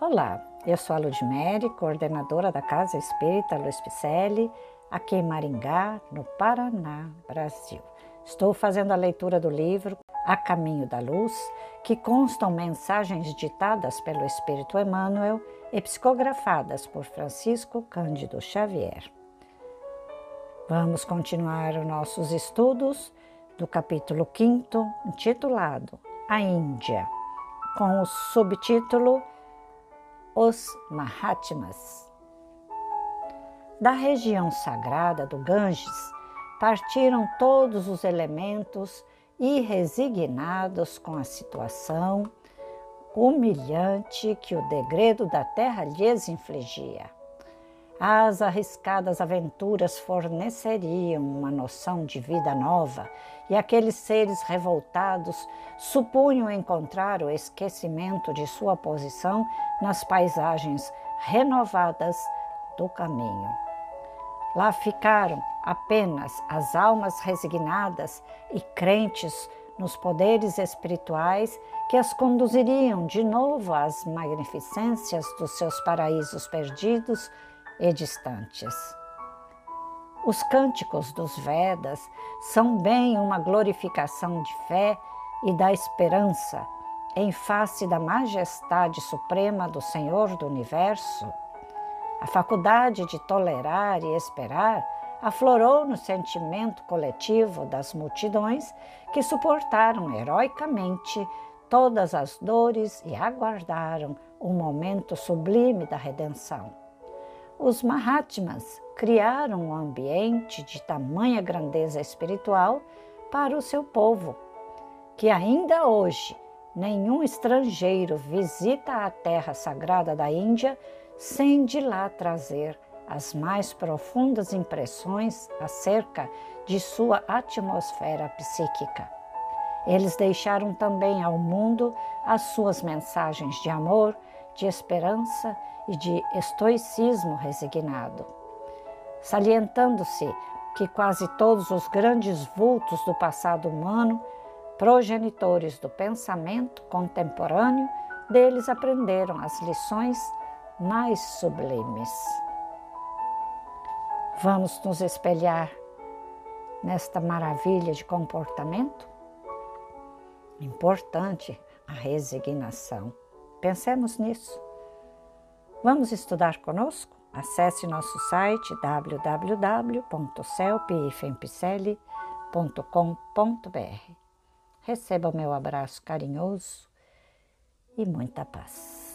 Olá, eu sou a Ludmere, coordenadora da Casa Espírita Luiz Picelli, aqui em Maringá, no Paraná, Brasil. Estou fazendo a leitura do livro A Caminho da Luz, que constam mensagens ditadas pelo Espírito Emmanuel e psicografadas por Francisco Cândido Xavier. Vamos continuar os nossos estudos do capítulo 5, intitulado A Índia, com o subtítulo os Mahatmas. Da região sagrada do Ganges partiram todos os elementos e resignados com a situação humilhante que o degredo da terra lhes infligia. As arriscadas aventuras forneceriam uma noção de vida nova e aqueles seres revoltados supunham encontrar o esquecimento de sua posição nas paisagens renovadas do caminho. Lá ficaram apenas as almas resignadas e crentes nos poderes espirituais que as conduziriam de novo às magnificências dos seus paraísos perdidos e distantes. Os cânticos dos Vedas são bem uma glorificação de fé e da esperança em face da majestade suprema do Senhor do Universo. A faculdade de tolerar e esperar aflorou no sentimento coletivo das multidões que suportaram heroicamente todas as dores e aguardaram o momento sublime da redenção. Os Mahatmas criaram um ambiente de tamanha grandeza espiritual para o seu povo, que ainda hoje nenhum estrangeiro visita a terra sagrada da Índia sem de lá trazer as mais profundas impressões acerca de sua atmosfera psíquica. Eles deixaram também ao mundo as suas mensagens de amor, de esperança e de estoicismo resignado, salientando-se que quase todos os grandes vultos do passado humano, progenitores do pensamento contemporâneo, deles aprenderam as lições mais sublimes. Vamos nos espelhar nesta maravilha de comportamento? Importante a resignação. Pensemos nisso. Vamos estudar conosco? Acesse nosso site www.celpifempicele.com.br. Receba o meu abraço carinhoso e muita paz.